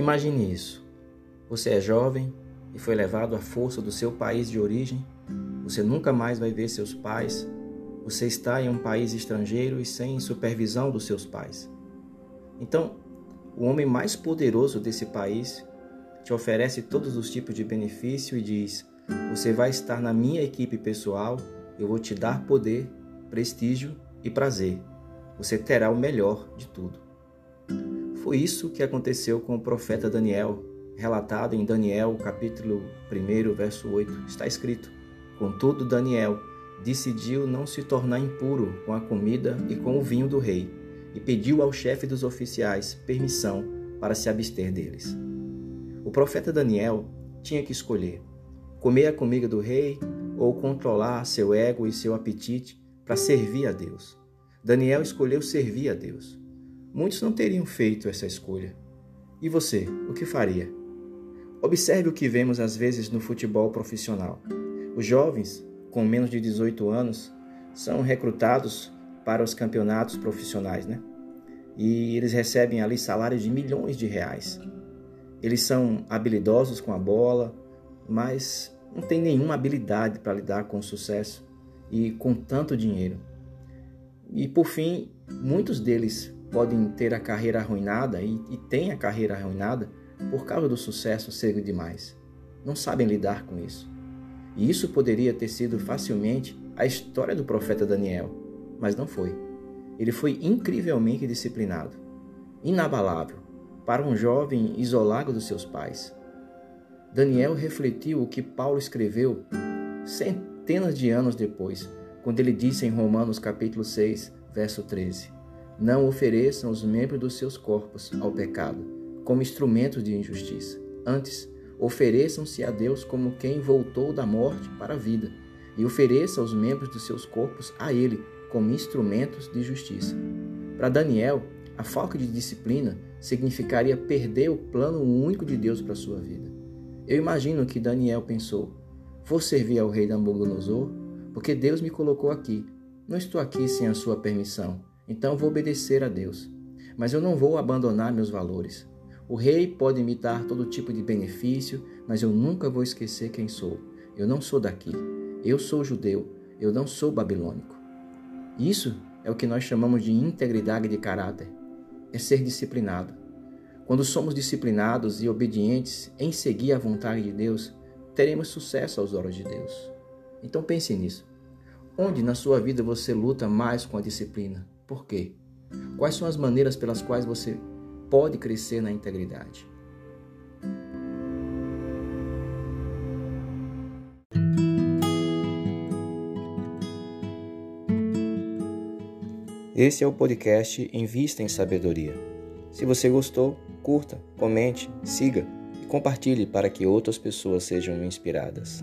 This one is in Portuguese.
Imagine isso. Você é jovem e foi levado à força do seu país de origem. Você nunca mais vai ver seus pais. Você está em um país estrangeiro e sem supervisão dos seus pais. Então, o homem mais poderoso desse país te oferece todos os tipos de benefício e diz: Você vai estar na minha equipe pessoal, eu vou te dar poder, prestígio e prazer. Você terá o melhor de tudo. Foi isso que aconteceu com o profeta Daniel, relatado em Daniel, capítulo 1, verso 8. Está escrito: Contudo, Daniel decidiu não se tornar impuro com a comida e com o vinho do rei e pediu ao chefe dos oficiais permissão para se abster deles. O profeta Daniel tinha que escolher comer a comida do rei ou controlar seu ego e seu apetite para servir a Deus. Daniel escolheu servir a Deus. Muitos não teriam feito essa escolha. E você, o que faria? Observe o que vemos às vezes no futebol profissional. Os jovens, com menos de 18 anos, são recrutados para os campeonatos profissionais, né? E eles recebem ali salários de milhões de reais. Eles são habilidosos com a bola, mas não têm nenhuma habilidade para lidar com o sucesso e com tanto dinheiro. E por fim, muitos deles podem ter a carreira arruinada e, e têm a carreira arruinada por causa do sucesso cedo demais. Não sabem lidar com isso. E isso poderia ter sido facilmente a história do profeta Daniel mas não foi. Ele foi incrivelmente disciplinado, inabalável, para um jovem isolado dos seus pais. Daniel refletiu o que Paulo escreveu centenas de anos depois, quando ele disse em Romanos capítulo 6, verso 13: Não ofereçam os membros dos seus corpos ao pecado, como instrumentos de injustiça. Antes, ofereçam-se a Deus como quem voltou da morte para a vida, e ofereça os membros dos seus corpos a Ele como instrumentos de justiça. Para Daniel, a falta de disciplina significaria perder o plano único de Deus para sua vida. Eu imagino que Daniel pensou: vou servir ao rei Nabucodonosor porque Deus me colocou aqui. Não estou aqui sem a sua permissão, então vou obedecer a Deus. Mas eu não vou abandonar meus valores. O rei pode me dar todo tipo de benefício, mas eu nunca vou esquecer quem sou. Eu não sou daqui. Eu sou judeu. Eu não sou babilônico. Isso é o que nós chamamos de integridade de caráter. É ser disciplinado. Quando somos disciplinados e obedientes em seguir a vontade de Deus, teremos sucesso aos olhos de Deus. Então pense nisso. Onde na sua vida você luta mais com a disciplina? Por quê? Quais são as maneiras pelas quais você pode crescer na integridade? Esse é o podcast Invista em Sabedoria. Se você gostou, curta, comente, siga e compartilhe para que outras pessoas sejam inspiradas.